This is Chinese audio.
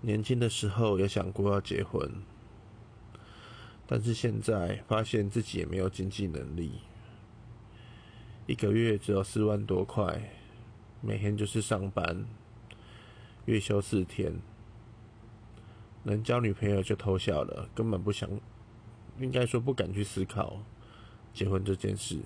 年轻的时候有想过要结婚，但是现在发现自己也没有经济能力，一个月只有四万多块，每天就是上班，月休四天，能交女朋友就偷笑了，根本不想，应该说不敢去思考结婚这件事。